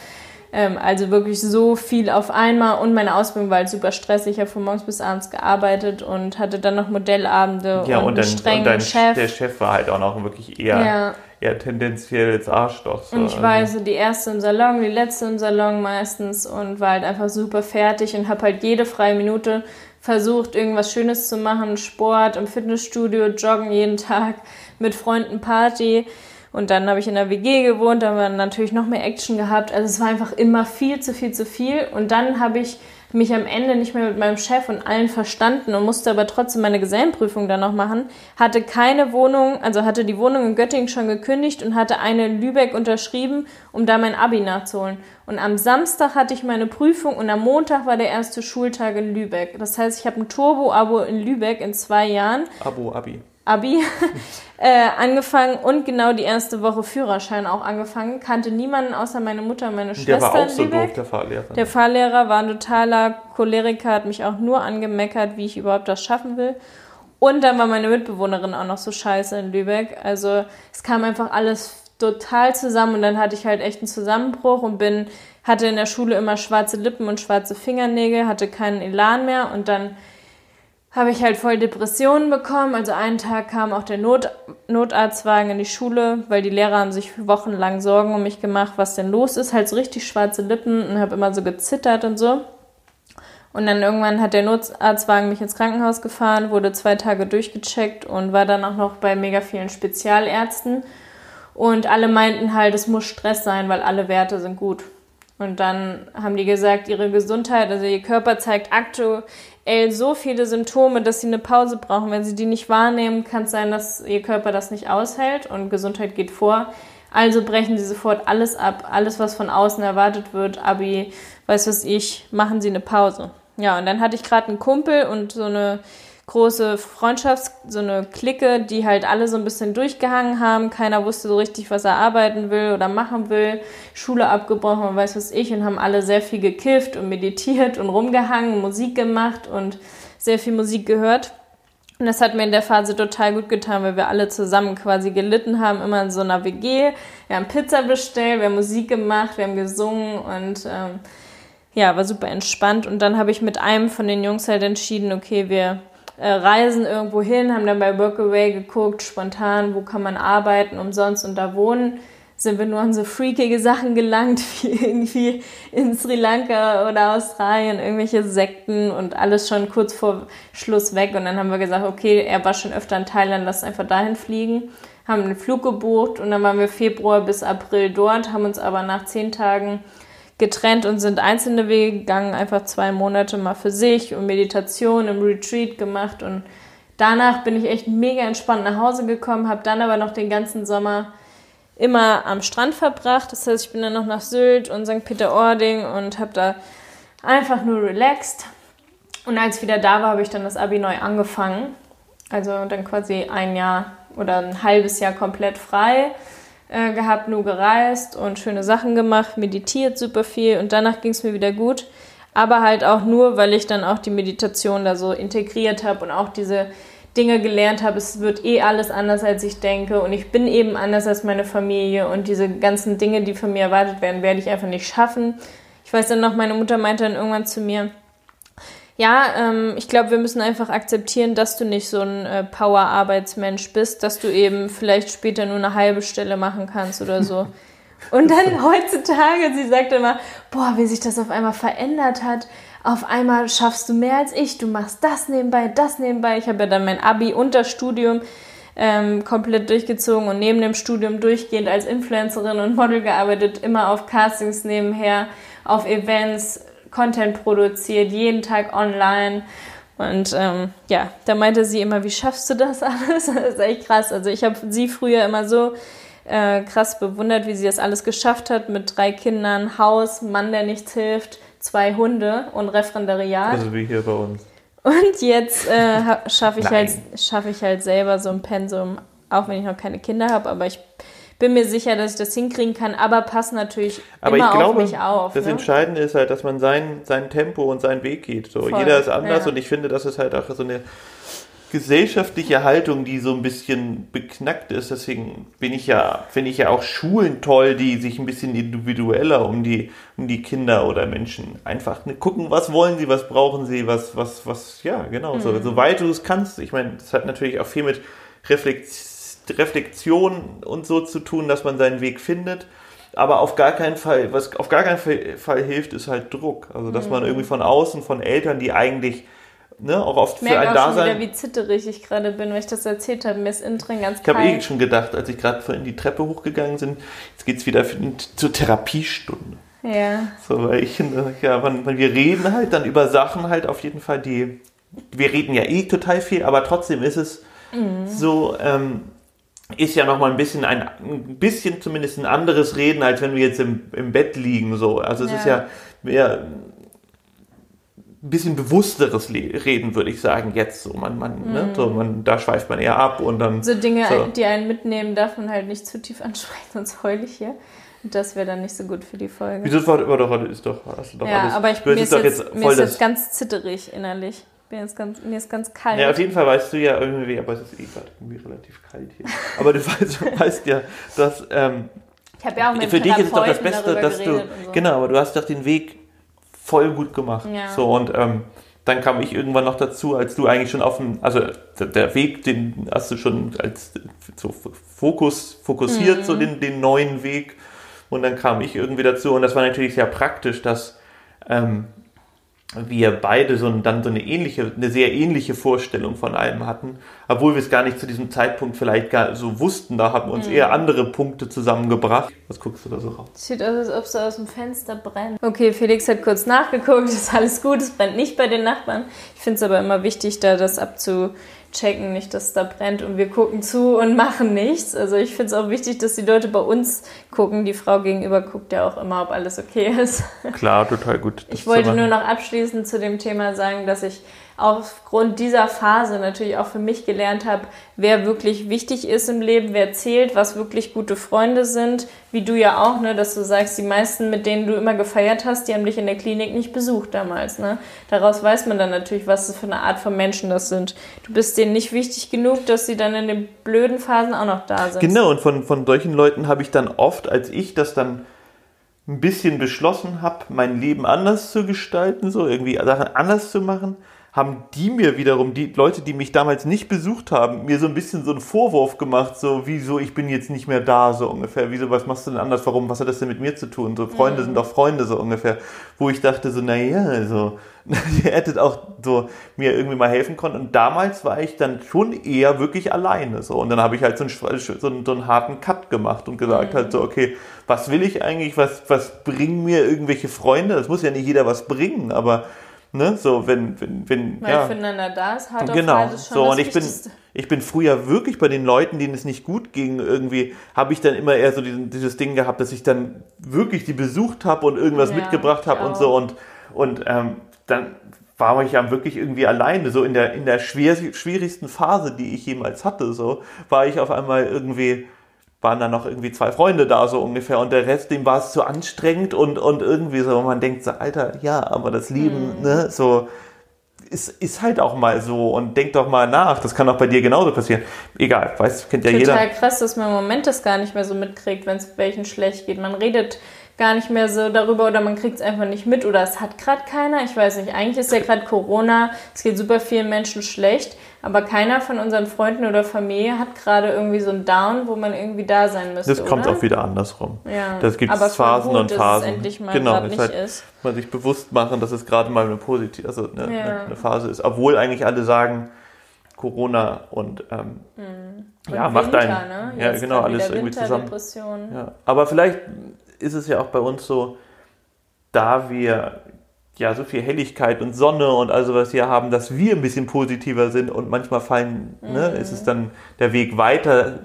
Ähm, also wirklich so viel auf einmal. Und meine Ausbildung war halt super stressig. Ich habe von morgens bis abends gearbeitet und hatte dann noch Modellabende ja, und, und einen strengen und dein, Chef. Der Chef war halt auch noch wirklich eher... Ja eher tendenziell als Arschloch. So. Und ich war also die erste im Salon, die letzte im Salon meistens und war halt einfach super fertig und habe halt jede freie Minute versucht, irgendwas Schönes zu machen, Sport im Fitnessstudio, Joggen jeden Tag, mit Freunden Party. Und dann habe ich in der WG gewohnt, da haben wir natürlich noch mehr Action gehabt. Also es war einfach immer viel zu viel zu viel. Und dann habe ich mich am Ende nicht mehr mit meinem Chef und allen verstanden und musste aber trotzdem meine Gesellenprüfung dann noch machen, hatte keine Wohnung, also hatte die Wohnung in Göttingen schon gekündigt und hatte eine in Lübeck unterschrieben, um da mein Abi nachzuholen. Und am Samstag hatte ich meine Prüfung und am Montag war der erste Schultag in Lübeck. Das heißt, ich habe ein Turbo-Abo in Lübeck in zwei Jahren. Abo, Abi. Abi äh, angefangen und genau die erste Woche Führerschein auch angefangen. Kannte niemanden außer meine Mutter und meine Schwester. Der war auch so doof, der Fahrlehrer. Der Fahrlehrer war ein totaler Choleriker, hat mich auch nur angemeckert, wie ich überhaupt das schaffen will. Und dann war meine Mitbewohnerin auch noch so scheiße in Lübeck. Also es kam einfach alles total zusammen und dann hatte ich halt echt einen Zusammenbruch und bin, hatte in der Schule immer schwarze Lippen und schwarze Fingernägel, hatte keinen Elan mehr und dann habe ich halt voll Depressionen bekommen. Also einen Tag kam auch der Not Notarztwagen in die Schule, weil die Lehrer haben sich wochenlang Sorgen um mich gemacht, was denn los ist. Halt so richtig schwarze Lippen und habe immer so gezittert und so. Und dann irgendwann hat der Notarztwagen mich ins Krankenhaus gefahren, wurde zwei Tage durchgecheckt und war dann auch noch bei mega vielen Spezialärzten. Und alle meinten halt, es muss Stress sein, weil alle Werte sind gut. Und dann haben die gesagt, ihre Gesundheit, also ihr Körper zeigt aktuell so viele Symptome, dass sie eine Pause brauchen. Wenn sie die nicht wahrnehmen, kann es sein, dass ihr Körper das nicht aushält und Gesundheit geht vor. Also brechen sie sofort alles ab, alles, was von außen erwartet wird, Abi, weiß was ich, machen sie eine Pause. Ja, und dann hatte ich gerade einen Kumpel und so eine große Freundschafts-, so eine Clique, die halt alle so ein bisschen durchgehangen haben. Keiner wusste so richtig, was er arbeiten will oder machen will. Schule abgebrochen und weiß was ich und haben alle sehr viel gekifft und meditiert und rumgehangen, Musik gemacht und sehr viel Musik gehört. Und das hat mir in der Phase total gut getan, weil wir alle zusammen quasi gelitten haben, immer in so einer WG. Wir haben Pizza bestellt, wir haben Musik gemacht, wir haben gesungen und ähm, ja, war super entspannt. Und dann habe ich mit einem von den Jungs halt entschieden, okay, wir äh, reisen irgendwo hin, haben dann bei Workaway geguckt, spontan, wo kann man arbeiten, umsonst und da wohnen. Sind wir nur an so freakige Sachen gelangt, wie irgendwie in Sri Lanka oder Australien, irgendwelche Sekten und alles schon kurz vor Schluss weg. Und dann haben wir gesagt, okay, er war schon öfter in Thailand, lass einfach dahin fliegen. Haben einen Flug gebucht und dann waren wir Februar bis April dort, haben uns aber nach zehn Tagen getrennt und sind einzelne Wege gegangen, einfach zwei Monate mal für sich und Meditation im Retreat gemacht und danach bin ich echt mega entspannt nach Hause gekommen, habe dann aber noch den ganzen Sommer immer am Strand verbracht. Das heißt, ich bin dann noch nach Sylt und St. Peter-Ording und habe da einfach nur relaxed. Und als ich wieder da war, habe ich dann das Abi neu angefangen. Also dann quasi ein Jahr oder ein halbes Jahr komplett frei äh, gehabt, nur gereist und schöne Sachen gemacht, meditiert super viel und danach ging es mir wieder gut. Aber halt auch nur, weil ich dann auch die Meditation da so integriert habe und auch diese Dinge gelernt habe, es wird eh alles anders, als ich denke und ich bin eben anders als meine Familie und diese ganzen Dinge, die von mir erwartet werden, werde ich einfach nicht schaffen. Ich weiß dann noch, meine Mutter meinte dann irgendwann zu mir, ja, ähm, ich glaube, wir müssen einfach akzeptieren, dass du nicht so ein äh, Power-Arbeitsmensch bist, dass du eben vielleicht später nur eine halbe Stelle machen kannst oder so. Und dann heutzutage, sie sagt immer, boah, wie sich das auf einmal verändert hat. Auf einmal schaffst du mehr als ich, du machst das nebenbei, das nebenbei. Ich habe ja dann mein Abi und das Studium ähm, komplett durchgezogen und neben dem Studium durchgehend als Influencerin und Model gearbeitet, immer auf Castings nebenher, auf Events, Content produziert, jeden Tag online. Und ähm, ja, da meinte sie immer, wie schaffst du das alles? Das ist echt krass. Also ich habe sie früher immer so äh, krass bewundert, wie sie das alles geschafft hat mit drei Kindern, Haus, Mann, der nichts hilft, zwei Hunde und Referendariat. Also wie hier bei uns. Und jetzt äh, schaffe ich, halt, schaff ich halt selber so ein Pensum, auch wenn ich noch keine Kinder habe, aber ich bin mir sicher, dass ich das hinkriegen kann, aber passe natürlich aber immer ich glaube, auf mich auf. Das ne? Entscheidende ist halt, dass man sein, sein Tempo und seinen Weg geht. So, Voll, jeder ist anders ja. und ich finde, das ist halt auch so eine gesellschaftliche Haltung, die so ein bisschen beknackt ist. Deswegen bin ich ja, finde ich ja auch Schulen toll, die sich ein bisschen individueller um die, um die Kinder oder Menschen einfach ne, gucken, was wollen sie, was brauchen sie, was, was, was, ja, genau, mhm. so, soweit du es kannst. Ich meine, das hat natürlich auch viel mit Reflexion und so zu tun, dass man seinen Weg findet. Aber auf gar keinen Fall, was auf gar keinen Fall hilft, ist halt Druck. Also, dass mhm. man irgendwie von außen, von Eltern, die eigentlich ne, auch oft ich für ein auch Dasein. Ich wieder, wie zitterig ich gerade bin, weil ich das erzählt habe. Mir ist innen drin ganz Ich habe eh schon gedacht, als ich gerade vorhin die Treppe hochgegangen bin, jetzt geht es wieder für, zur Therapiestunde. Ja. So, weil ich ja, man, wir reden halt dann über Sachen halt auf jeden Fall, die, wir reden ja eh total viel, aber trotzdem ist es mhm. so, ähm, ist ja nochmal ein bisschen ein, ein bisschen zumindest ein anderes Reden, als wenn wir jetzt im, im Bett liegen, so. Also es ja. ist ja mehr, ein bisschen bewussteres Reden, würde ich sagen, jetzt so. Man, man, mm. ne, mhm. so man, da schweift man eher ab und dann. So Dinge, so. die einen mitnehmen, darf man halt nicht zu tief ansprechen, sonst heul ich hier. Und das wäre dann nicht so gut für die Folge. Wieso war doch ist doch, hast du doch ja, alles. aber ich, mir, ist jetzt, jetzt mir ist jetzt ganz zitterig innerlich. Mir ist, ganz, mir ist ganz kalt. Ja, auf jeden Fall weißt du ja irgendwie, aber es ist eh gerade irgendwie relativ kalt hier. aber du weißt, weißt ja, dass ähm, ich habe ja auch mit für dich ist es doch das Beste, dass du so. genau, aber du hast doch den Weg voll gut gemacht. Ja. So und ähm, dann kam ich irgendwann noch dazu, als du eigentlich schon auf dem, also der Weg, den hast du schon als so Fokus fokussiert, mhm. so den, den neuen Weg. Und dann kam ich irgendwie dazu und das war natürlich sehr praktisch, dass ähm, wir beide so, dann so eine ähnliche, eine sehr ähnliche Vorstellung von allem hatten, obwohl wir es gar nicht zu diesem Zeitpunkt vielleicht gar so wussten, da haben uns mhm. eher andere Punkte zusammengebracht. Was guckst du da so raus? Sieht aus, als ob es aus dem Fenster brennt. Okay, Felix hat kurz nachgeguckt, ist alles gut, es brennt nicht bei den Nachbarn. Ich finde es aber immer wichtig, da das abzu checken nicht, dass da brennt und wir gucken zu und machen nichts. Also ich finde es auch wichtig, dass die Leute bei uns gucken. Die Frau gegenüber guckt ja auch immer, ob alles okay ist. Klar, total gut. Ich wollte nur noch abschließend zu dem Thema sagen, dass ich aufgrund dieser Phase natürlich auch für mich gelernt habe, wer wirklich wichtig ist im Leben, wer zählt, was wirklich gute Freunde sind, wie du ja auch, ne, dass du sagst, die meisten, mit denen du immer gefeiert hast, die haben dich in der Klinik nicht besucht damals, ne? Daraus weiß man dann natürlich, was für eine Art von Menschen das sind. Du bist denen nicht wichtig genug, dass sie dann in den blöden Phasen auch noch da sind. Genau, und von, von solchen Leuten habe ich dann oft, als ich das dann ein bisschen beschlossen habe, mein Leben anders zu gestalten, so irgendwie Sachen anders zu machen, haben die mir wiederum, die Leute, die mich damals nicht besucht haben, mir so ein bisschen so einen Vorwurf gemacht, so, wieso, ich bin jetzt nicht mehr da, so ungefähr, wieso, was machst du denn anders, warum, was hat das denn mit mir zu tun, so, Freunde mhm. sind auch Freunde, so ungefähr, wo ich dachte so, naja, also, ihr hättet auch so mir irgendwie mal helfen können. Und damals war ich dann schon eher wirklich alleine, so, und dann habe ich halt so einen, so einen, so einen harten Cut gemacht und gesagt mhm. halt so, okay, was will ich eigentlich, was, was bringen mir irgendwelche Freunde, das muss ja nicht jeder was bringen, aber Ne? So, wenn, wenn, wenn, Weil ja. füreinander da ist, hart genau. auf schon so, und ich bin, ich bin früher wirklich bei den Leuten, denen es nicht gut ging, irgendwie, habe ich dann immer eher so diesen, dieses Ding gehabt, dass ich dann wirklich die besucht habe und irgendwas ja, mitgebracht habe und so und, und ähm, dann war ich ja wirklich irgendwie alleine, so in der, in der schwer, schwierigsten Phase, die ich jemals hatte, so, war ich auf einmal irgendwie, waren dann noch irgendwie zwei Freunde da, so ungefähr. Und der Rest, dem war es zu anstrengend und, und irgendwie so, man denkt so, Alter, ja, aber das Leben, mhm. ne, so, ist, ist halt auch mal so und denk doch mal nach. Das kann auch bei dir genauso passieren. Egal, weiß, kennt ja Total jeder. Total krass, dass man im Moment das gar nicht mehr so mitkriegt, wenn es welchen schlecht geht. Man redet gar nicht mehr so darüber oder man kriegt es einfach nicht mit oder es hat gerade keiner. Ich weiß nicht, eigentlich ist ja gerade Corona, es geht super vielen Menschen schlecht, aber keiner von unseren Freunden oder Familie hat gerade irgendwie so einen Down, wo man irgendwie da sein müsste. Das kommt oder? auch wieder andersrum. Ja. Das gibt es Phasen gut, und Phasen. Dass es endlich mal genau, nicht halt, ist. Man sich bewusst machen, dass es gerade mal eine positive, also eine, ja. eine, Phase ist. Obwohl eigentlich alle sagen, Corona und, ähm, mhm. und ja, macht ein, ne? ja genau alles irgendwie zusammen. Ja. Aber vielleicht ist es ja auch bei uns so, da wir ja so viel Helligkeit und Sonne und all sowas hier haben, dass wir ein bisschen positiver sind und manchmal fallen, ne, mhm. ne, ist es dann der Weg weiter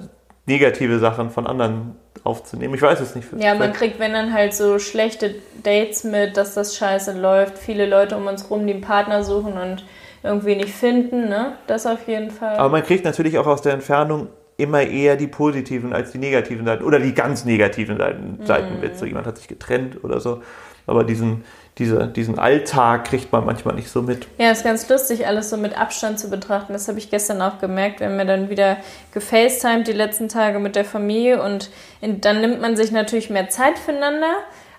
negative Sachen von anderen aufzunehmen. Ich weiß es nicht. Ja, man kriegt, wenn dann halt so schlechte Dates mit, dass das scheiße läuft. Viele Leute um uns rum, die einen Partner suchen und irgendwie nicht finden, ne? Das auf jeden Fall. Aber man kriegt natürlich auch aus der Entfernung immer eher die positiven als die negativen Seiten oder die ganz negativen Seiten, Seiten mit. So jemand hat sich getrennt oder so. Aber diesen, diese, diesen Alltag kriegt man manchmal nicht so mit. Ja, ist ganz lustig, alles so mit Abstand zu betrachten. Das habe ich gestern auch gemerkt. Wir haben ja dann wieder gefacetimed die letzten Tage mit der Familie und in, dann nimmt man sich natürlich mehr Zeit füreinander.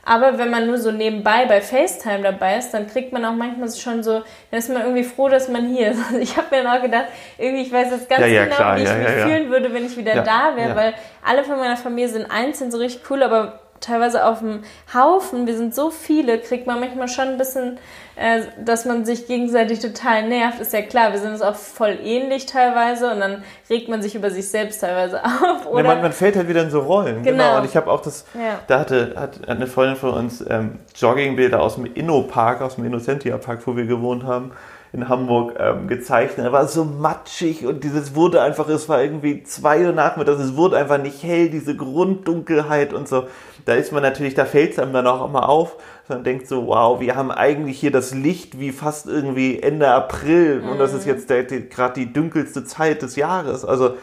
Aber wenn man nur so nebenbei bei FaceTime dabei ist, dann kriegt man auch manchmal schon so, dann ist man irgendwie froh, dass man hier ist. Also ich habe mir dann auch gedacht, irgendwie, ich weiß jetzt ganz ja, ja, genau, klar, wie ich ja, mich fühlen würde, wenn ich wieder da wäre, weil alle von meiner Familie sind einzeln so richtig cool, aber teilweise auf dem Haufen, wir sind so viele, kriegt man manchmal schon ein bisschen, äh, dass man sich gegenseitig total nervt. Ist ja klar, wir sind uns auch voll ähnlich teilweise und dann regt man sich über sich selbst teilweise auf. Oder? Ja, man, man, fällt halt wieder in so Rollen. Genau. genau. Und ich habe auch das, ja. da hatte hat eine Freundin von uns ähm, Joggingbilder aus dem Inno-Park, aus dem Innocentia-Park, wo wir gewohnt haben in Hamburg ähm, gezeichnet. Er war so matschig und dieses wurde einfach, es war irgendwie zwei Uhr nachmittags, es wurde einfach nicht hell, diese Grunddunkelheit und so. Da ist man natürlich, da fällt es einem dann auch immer auf. Man denkt so, wow, wir haben eigentlich hier das Licht wie fast irgendwie Ende April mhm. und das ist mhm. jetzt gerade die dunkelste Zeit des Jahres. Also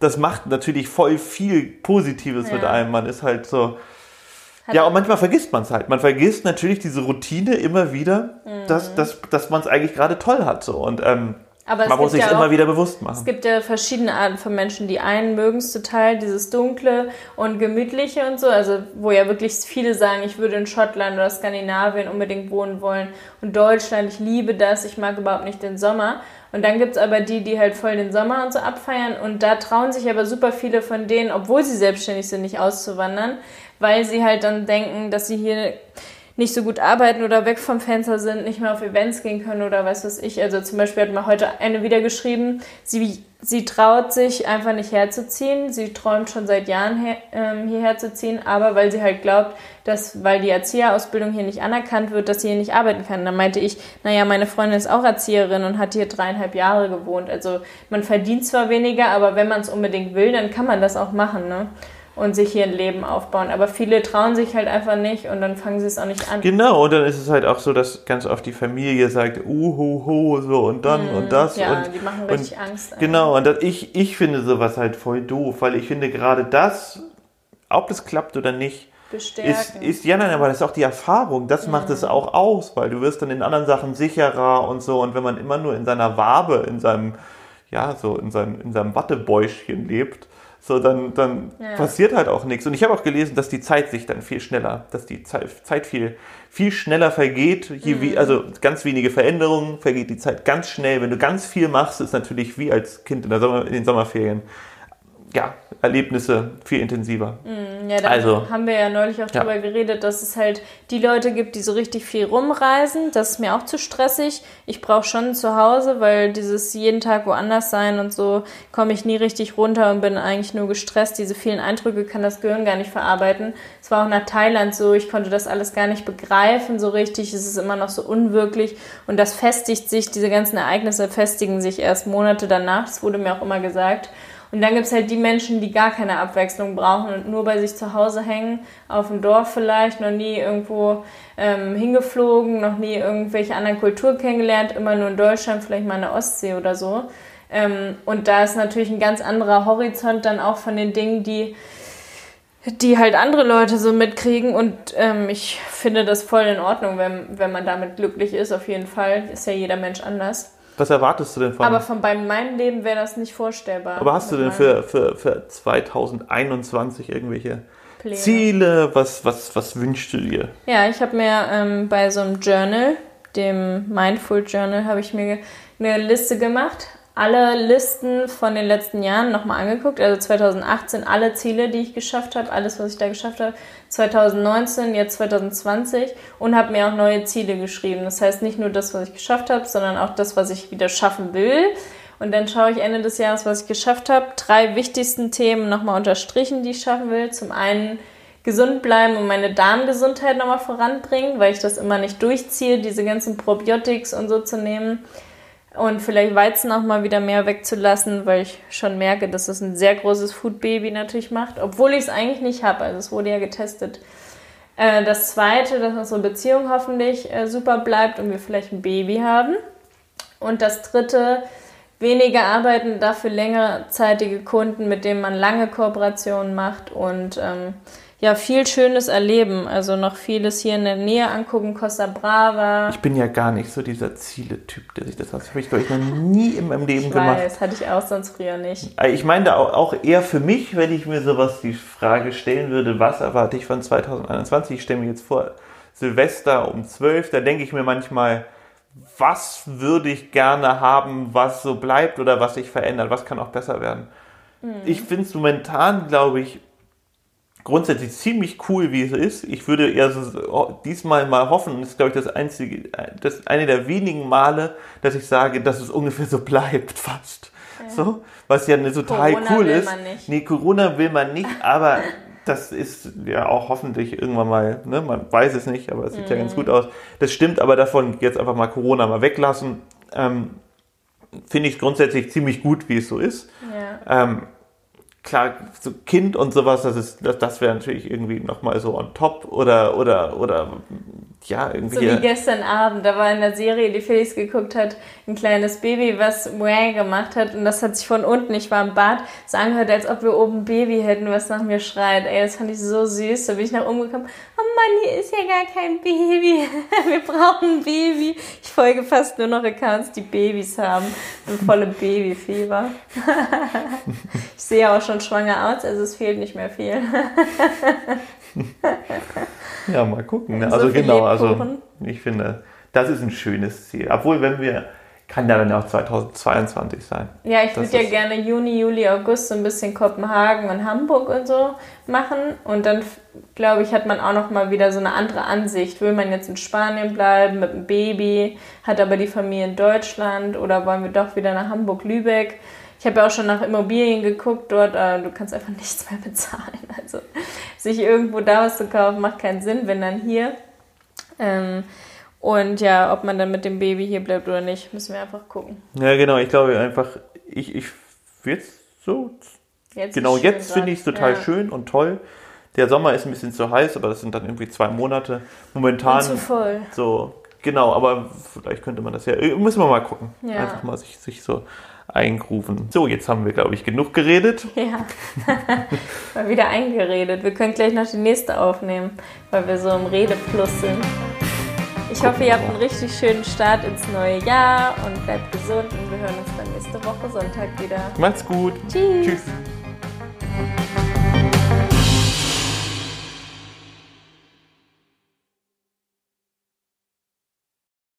das macht natürlich voll viel Positives ja. mit einem. Man ist halt so, ja, und manchmal vergisst man es halt. Man vergisst natürlich diese Routine immer wieder, mhm. dass, dass, dass man es eigentlich gerade toll hat. So. Und ähm, man muss sich ja immer wieder bewusst machen. Es gibt ja verschiedene Arten von Menschen. Die einen mögen es total, dieses Dunkle und Gemütliche und so. Also, wo ja wirklich viele sagen, ich würde in Schottland oder Skandinavien unbedingt wohnen wollen. Und Deutschland, ich liebe das, ich mag überhaupt nicht den Sommer. Und dann gibt es aber die, die halt voll den Sommer und so abfeiern. Und da trauen sich aber super viele von denen, obwohl sie selbstständig sind, nicht auszuwandern, weil sie halt dann denken, dass sie hier nicht so gut arbeiten oder weg vom Fenster sind, nicht mehr auf Events gehen können oder was weiß ich. Also zum Beispiel hat mir heute eine wieder geschrieben, sie, sie traut sich einfach nicht herzuziehen. Sie träumt schon seit Jahren her, ähm, hierher zu ziehen, aber weil sie halt glaubt, dass, weil die Erzieherausbildung hier nicht anerkannt wird, dass sie hier nicht arbeiten kann. Dann meinte ich, naja, meine Freundin ist auch Erzieherin und hat hier dreieinhalb Jahre gewohnt. Also man verdient zwar weniger, aber wenn man es unbedingt will, dann kann man das auch machen. Ne? Und sich hier ein Leben aufbauen. Aber viele trauen sich halt einfach nicht und dann fangen sie es auch nicht an. Genau, und dann ist es halt auch so, dass ganz oft die Familie sagt, uhuhu, so und dann mm, und das. Ja, und, die machen richtig und, Angst. Genau, und das, ich, ich finde sowas halt voll doof, weil ich finde gerade das, ob das klappt oder nicht, Bestärken. Ist, ist, ja, nein, aber das ist auch die Erfahrung. Das mhm. macht es auch aus, weil du wirst dann in anderen Sachen sicherer und so. Und wenn man immer nur in seiner Wabe, in seinem, ja, so in seinem, in seinem Wattebäuschen lebt, so dann, dann ja. passiert halt auch nichts. Und ich habe auch gelesen, dass die Zeit sich dann viel schneller, dass die Zeit viel, viel schneller vergeht. Je mhm. wie, also ganz wenige Veränderungen, vergeht die Zeit ganz schnell. Wenn du ganz viel machst, ist natürlich wie als Kind in, Sommer, in den Sommerferien ja, Erlebnisse viel intensiver. Mm, ja, da also, haben wir ja neulich auch ja. drüber geredet, dass es halt die Leute gibt, die so richtig viel rumreisen. Das ist mir auch zu stressig. Ich brauche schon zu Hause, weil dieses jeden Tag woanders sein und so komme ich nie richtig runter und bin eigentlich nur gestresst. Diese vielen Eindrücke kann das Gehirn gar nicht verarbeiten. Es war auch nach Thailand so, ich konnte das alles gar nicht begreifen so richtig. Es ist immer noch so unwirklich und das festigt sich, diese ganzen Ereignisse festigen sich erst Monate danach. Das wurde mir auch immer gesagt. Und dann gibt es halt die Menschen, die gar keine Abwechslung brauchen und nur bei sich zu Hause hängen, auf dem Dorf vielleicht, noch nie irgendwo ähm, hingeflogen, noch nie irgendwelche anderen Kulturen kennengelernt, immer nur in Deutschland, vielleicht mal in der Ostsee oder so. Ähm, und da ist natürlich ein ganz anderer Horizont dann auch von den Dingen, die die halt andere Leute so mitkriegen und ähm, ich finde das voll in Ordnung, wenn, wenn man damit glücklich ist, auf jeden Fall. Ist ja jeder Mensch anders. Was erwartest du denn von? Aber von bei meinem Leben wäre das nicht vorstellbar. Aber hast du denn für, für, für 2021 irgendwelche Pläne. Ziele? Was, was, was wünschst du dir? Ja, ich habe mir ähm, bei so einem Journal, dem Mindful Journal, habe ich mir eine Liste gemacht alle Listen von den letzten Jahren nochmal angeguckt. Also 2018 alle Ziele, die ich geschafft habe, alles, was ich da geschafft habe. 2019, jetzt 2020 und habe mir auch neue Ziele geschrieben. Das heißt nicht nur das, was ich geschafft habe, sondern auch das, was ich wieder schaffen will. Und dann schaue ich Ende des Jahres, was ich geschafft habe. Drei wichtigsten Themen nochmal unterstrichen, die ich schaffen will. Zum einen gesund bleiben und meine Darmgesundheit nochmal voranbringen, weil ich das immer nicht durchziehe, diese ganzen Probiotics und so zu nehmen. Und vielleicht Weizen auch mal wieder mehr wegzulassen, weil ich schon merke, dass es ein sehr großes Food-Baby natürlich macht, obwohl ich es eigentlich nicht habe. Also es wurde ja getestet. Äh, das zweite, dass unsere Beziehung hoffentlich äh, super bleibt und wir vielleicht ein Baby haben. Und das dritte, weniger arbeiten, dafür längerzeitige Kunden, mit denen man lange Kooperationen macht und ähm, ja, viel Schönes erleben. Also noch vieles hier in der Nähe angucken, Costa Brava. Ich bin ja gar nicht so dieser Ziele-Typ, der sich das hat. Das habe ich, glaube ich, noch nie in meinem Leben ich gemacht. Das hatte ich auch sonst früher nicht. Äh, ich meine auch, auch eher für mich, wenn ich mir sowas die Frage stellen würde, was erwarte ich von 2021? Ich stelle mir jetzt vor, Silvester um 12, da denke ich mir manchmal, was würde ich gerne haben, was so bleibt oder was sich verändert, was kann auch besser werden. Mhm. Ich finde es momentan, glaube ich, grundsätzlich ziemlich cool, wie es ist. Ich würde eher so, diesmal mal hoffen, das ist, glaube ich, das einzige, das eine der wenigen Male, dass ich sage, dass es ungefähr so bleibt, fast. Ja. So, was ja eine total Corona cool ist. Nee, Corona will man nicht, aber das ist ja auch hoffentlich irgendwann mal, ne, man weiß es nicht, aber es sieht mhm. ja ganz mhm. gut aus. Das stimmt, aber davon jetzt einfach mal Corona mal weglassen, ähm, finde ich grundsätzlich ziemlich gut, wie es so ist. Ja. Ähm, klar, so Kind und sowas, das ist, das, das wäre natürlich irgendwie nochmal so on top oder, oder, oder, ja, irgendwie. So wie gestern Abend, da war in der Serie, die Felix geguckt hat, ein kleines Baby, was Wang gemacht hat und das hat sich von unten, ich war im Bad, so angehört, als ob wir oben ein Baby hätten, was nach mir schreit. Ey, das fand ich so süß. Da bin ich nach oben gekommen, oh Mann, hier ist ja gar kein Baby. wir brauchen ein Baby. Ich folge fast nur noch Accounts, die Babys haben. Ein volle Babyfieber. ich sehe auch schon schwanger aus, also es fehlt nicht mehr viel. ja, mal gucken. Ne? Also genau, also ich finde, das ist ein schönes Ziel. Obwohl, wenn wir kann ja dann auch 2022 sein. Ja, ich würde ja gerne Juni, Juli, August so ein bisschen Kopenhagen und Hamburg und so machen. Und dann, glaube ich, hat man auch noch mal wieder so eine andere Ansicht. Will man jetzt in Spanien bleiben mit einem Baby, hat aber die Familie in Deutschland oder wollen wir doch wieder nach Hamburg-Lübeck? Ich habe ja auch schon nach Immobilien geguckt dort, äh, du kannst einfach nichts mehr bezahlen. Also sich irgendwo da was zu kaufen, macht keinen Sinn, wenn dann hier. Ähm, und ja, ob man dann mit dem Baby hier bleibt oder nicht, müssen wir einfach gucken. Ja, genau. Ich glaube einfach, ich, ich jetzt so. Jetzt genau, jetzt finde ich es total ja. schön und toll. Der Sommer ist ein bisschen zu heiß, aber das sind dann irgendwie zwei Monate. Momentan. Und zu voll. So, genau, aber vielleicht könnte man das ja. Müssen wir mal gucken. Ja. Einfach mal sich, sich so eingrufen. So, jetzt haben wir, glaube ich, genug geredet. Ja, mal wieder eingeredet. Wir können gleich noch die nächste aufnehmen, weil wir so im Redefluss sind. Ich hoffe, ihr habt einen richtig schönen Start ins neue Jahr und bleibt gesund und wir hören uns dann nächste Woche Sonntag wieder. Macht's gut. Tschüss. Tschüss.